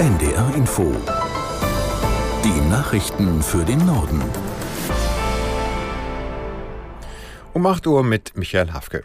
NDR Info. Die Nachrichten für den Norden. Um 8 Uhr mit Michael Hafke.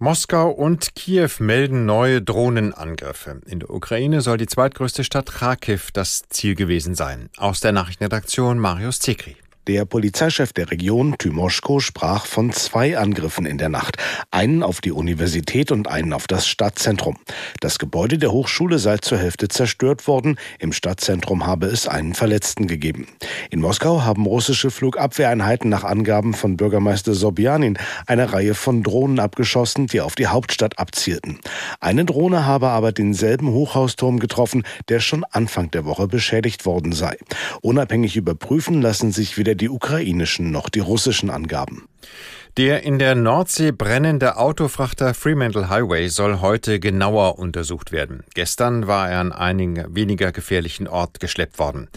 Moskau und Kiew melden neue Drohnenangriffe. In der Ukraine soll die zweitgrößte Stadt Kharkiv das Ziel gewesen sein. Aus der Nachrichtenredaktion Marius Zekri. Der Polizeichef der Region, Tymoschko, sprach von zwei Angriffen in der Nacht. Einen auf die Universität und einen auf das Stadtzentrum. Das Gebäude der Hochschule sei zur Hälfte zerstört worden. Im Stadtzentrum habe es einen Verletzten gegeben. In Moskau haben russische Flugabwehreinheiten nach Angaben von Bürgermeister Sobjanin eine Reihe von Drohnen abgeschossen, die auf die Hauptstadt abzielten. Eine Drohne habe aber denselben Hochhausturm getroffen, der schon Anfang der Woche beschädigt worden sei. Unabhängig überprüfen lassen sich weder die ukrainischen noch die russischen Angaben. Der in der Nordsee brennende Autofrachter Fremantle Highway soll heute genauer untersucht werden. Gestern war er an einen weniger gefährlichen Ort geschleppt worden.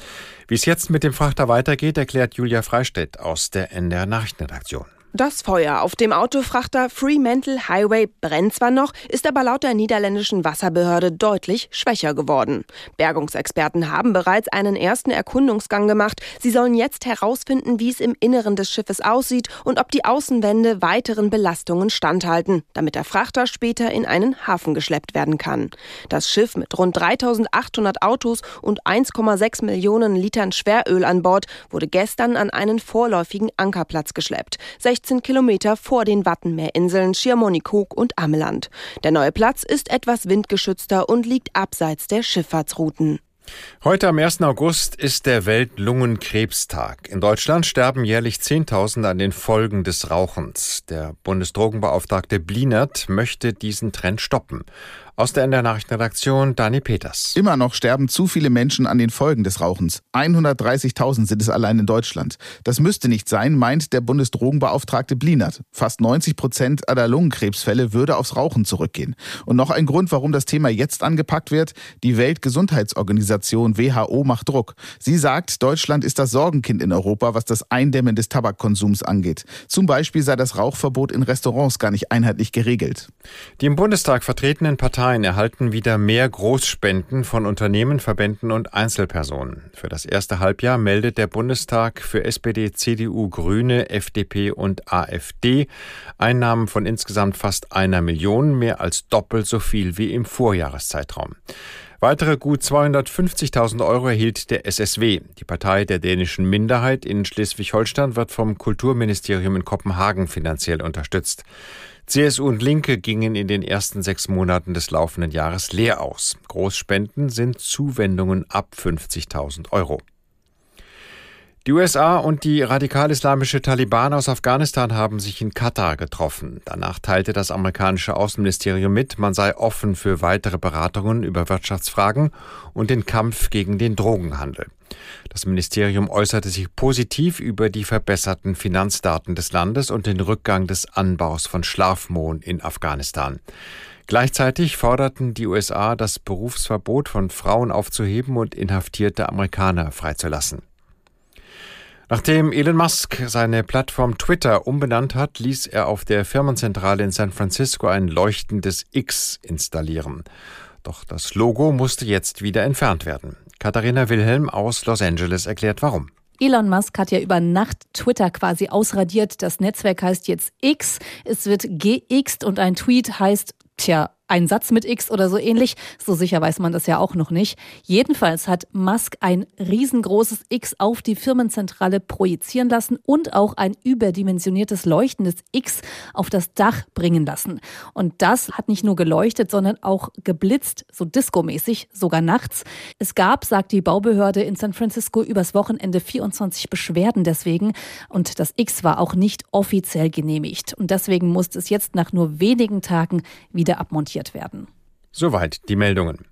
Wie es jetzt mit dem Frachter weitergeht, erklärt Julia Freistedt aus der NDR Nachrichtenredaktion. Das Feuer auf dem Autofrachter Fremantle Highway brennt zwar noch, ist aber laut der niederländischen Wasserbehörde deutlich schwächer geworden. Bergungsexperten haben bereits einen ersten Erkundungsgang gemacht. Sie sollen jetzt herausfinden, wie es im Inneren des Schiffes aussieht und ob die Außenwände weiteren Belastungen standhalten, damit der Frachter später in einen Hafen geschleppt werden kann. Das Schiff mit rund 3800 Autos und 1,6 Millionen Litern Schweröl an Bord wurde gestern an einen vorläufigen Ankerplatz geschleppt. 16 Kilometer vor den Wattenmeerinseln Schiermonnikoog und Ameland. Der neue Platz ist etwas windgeschützter und liegt abseits der Schifffahrtsrouten. Heute am 1. August ist der Weltlungenkrebstag. In Deutschland sterben jährlich Zehntausende an den Folgen des Rauchens. Der Bundesdrogenbeauftragte Blinert möchte diesen Trend stoppen. Aus der NDR Nachrichtenredaktion Dani Peters. Immer noch sterben zu viele Menschen an den Folgen des Rauchens. 130.000 sind es allein in Deutschland. Das müsste nicht sein, meint der Bundesdrogenbeauftragte Blinert. Fast 90 Prozent aller Lungenkrebsfälle würde aufs Rauchen zurückgehen. Und noch ein Grund, warum das Thema jetzt angepackt wird. Die Weltgesundheitsorganisation WHO macht Druck. Sie sagt, Deutschland ist das Sorgenkind in Europa, was das Eindämmen des Tabakkonsums angeht. Zum Beispiel sei das Rauchverbot in Restaurants gar nicht einheitlich geregelt. Die im Bundestag vertretenen Parteien Parteien erhalten wieder mehr Großspenden von Unternehmen, Verbänden und Einzelpersonen. Für das erste Halbjahr meldet der Bundestag für SPD, CDU, Grüne, FDP und AfD Einnahmen von insgesamt fast einer Million, mehr als doppelt so viel wie im Vorjahreszeitraum. Weitere gut 250.000 Euro erhielt der SSW. Die Partei der dänischen Minderheit in Schleswig-Holstein wird vom Kulturministerium in Kopenhagen finanziell unterstützt. CSU und Linke gingen in den ersten sechs Monaten des laufenden Jahres leer aus. Großspenden sind Zuwendungen ab 50.000 Euro. Die USA und die radikal-islamische Taliban aus Afghanistan haben sich in Katar getroffen. Danach teilte das amerikanische Außenministerium mit, man sei offen für weitere Beratungen über Wirtschaftsfragen und den Kampf gegen den Drogenhandel. Das Ministerium äußerte sich positiv über die verbesserten Finanzdaten des Landes und den Rückgang des Anbaus von Schlafmohn in Afghanistan. Gleichzeitig forderten die USA, das Berufsverbot von Frauen aufzuheben und inhaftierte Amerikaner freizulassen. Nachdem Elon Musk seine Plattform Twitter umbenannt hat, ließ er auf der Firmenzentrale in San Francisco ein leuchtendes X installieren. Doch das Logo musste jetzt wieder entfernt werden. Katharina Wilhelm aus Los Angeles erklärt warum. Elon Musk hat ja über Nacht Twitter quasi ausradiert. Das Netzwerk heißt jetzt X. Es wird gext und ein Tweet heißt, tja, ein Satz mit X oder so ähnlich. So sicher weiß man das ja auch noch nicht. Jedenfalls hat Musk ein riesengroßes X auf die Firmenzentrale projizieren lassen und auch ein überdimensioniertes leuchtendes X auf das Dach bringen lassen. Und das hat nicht nur geleuchtet, sondern auch geblitzt, so discomäßig, sogar nachts. Es gab, sagt die Baubehörde in San Francisco, übers Wochenende 24 Beschwerden deswegen. Und das X war auch nicht offiziell genehmigt. Und deswegen musste es jetzt nach nur wenigen Tagen wieder abmontiert werden. Soweit die Meldungen.